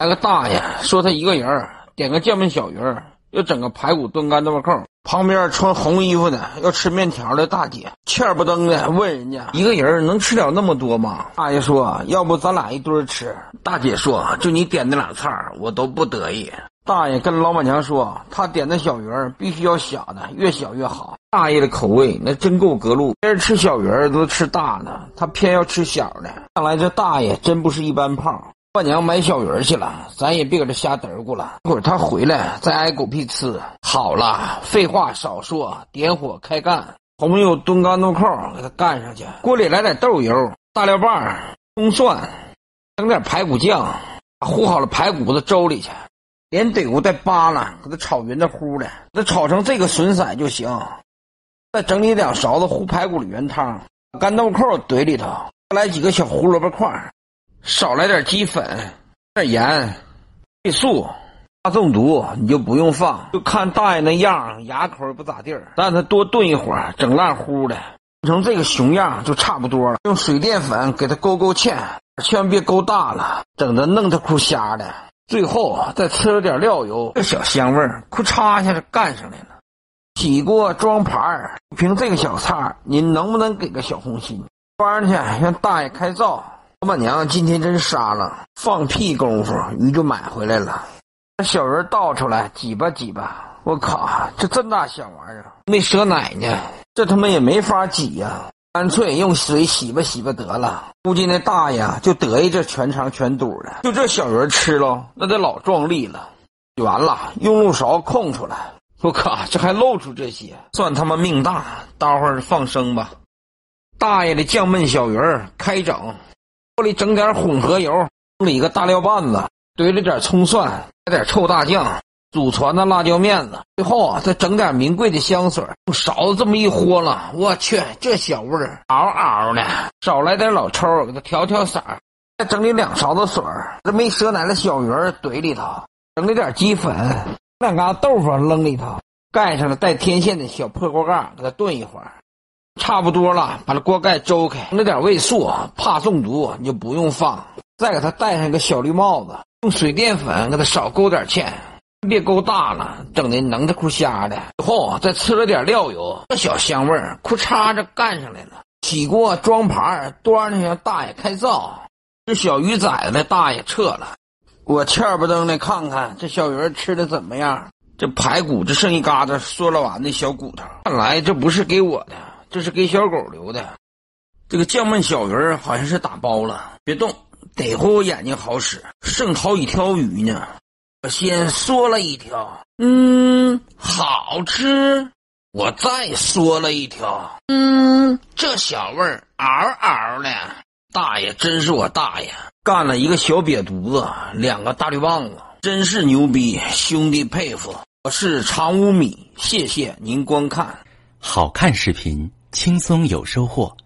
来个大爷说他一个人点个酱焖小鱼儿，要整个排骨炖干豆腐扣。旁边穿红衣服的要吃面条的大姐欠不登的问人家一个人能吃了那么多吗？大爷说要不咱俩一堆吃。大姐说就你点那俩菜儿我都不得意。大爷跟老板娘说他点的小鱼儿必须要小的，越小越好。大爷的口味那真够隔路，别人吃小鱼儿都吃大的，他偏要吃小的。看来这大爷真不是一般胖。老板娘买小鱼儿去了，咱也别搁这瞎嘚咕了。一会儿他回来再挨狗屁呲。好了，废话少说，点火开干。红油炖干豆扣给它干上去，锅里来点豆油、大料瓣、葱蒜，整点排骨酱，糊好了排骨子粥里去，连得锅带扒拉，给它炒匀的乎的，给它炒成这个损色就行。再整理两勺子糊排骨的原汤，干豆扣怼里头，再来几个小胡萝卜块，少来点鸡粉，点盐，味素。怕中毒你就不用放，就看大爷那样，牙口也不咋地儿。让他多炖一会儿，整烂乎的，成这个熊样就差不多了。用水淀粉给它勾勾芡，千万别勾大了，整的弄它哭瞎的。最后再吃了点料油，这小香味儿，咔嚓一下就干上来了。起锅装盘儿，凭这个小菜，您能不能给个小红心？端上去让大爷开灶。老板娘今天真杀了，放屁功夫鱼就买回来了。把小鱼倒出来挤吧挤吧，我靠，这这么大小玩意儿没蛇奶呢，这他妈也没法挤呀，干脆用水洗吧洗吧得了。估计那大爷就得意这全肠全肚的，就这小鱼吃了那得老壮丽了。完了用漏勺控出来，我靠，这还露出这些，算他妈命大。待会儿放生吧。大爷的酱焖小鱼开整，锅里整点混合油，里一个大料拌子。怼了点葱蒜，来点臭大酱，祖传的辣椒面子，最后啊再整点名贵的香水，用勺子这么一豁了，我去，这小味儿嗷嗷的。少来点老抽，给它调调色儿。再整理两勺子水这没蛇奶的小鱼儿怼里头，整了点鸡粉，两嘎豆腐扔里头，盖上了带天线的小破锅盖，给它炖一会儿，差不多了，把这锅盖周开，整点味素，怕中毒你就不用放，再给它戴上个小绿帽子。用水淀粉给它少勾点芡，别勾大了，整的能的哭瞎的。最后再呲了点料油，这小香味儿，咔嚓着干上来了。起锅装盘，端上让大爷开灶。这小鱼崽子，大爷撤了。我欠不登的看看这小鱼吃的怎么样？这排骨这剩一疙瘩嗦了完的小骨头，看来这不是给我的，这是给小狗留的。这个酱焖小鱼好像是打包了，别动。得亏我眼睛好使，剩好几条鱼呢。我先嗦了一条，嗯，好吃。我再嗦了一条，嗯，这小味儿嗷嗷的。大爷真是我大爷，干了一个小瘪犊子，两个大绿棒子，真是牛逼，兄弟佩服。我是长五米，谢谢您观看。好看视频，轻松有收获。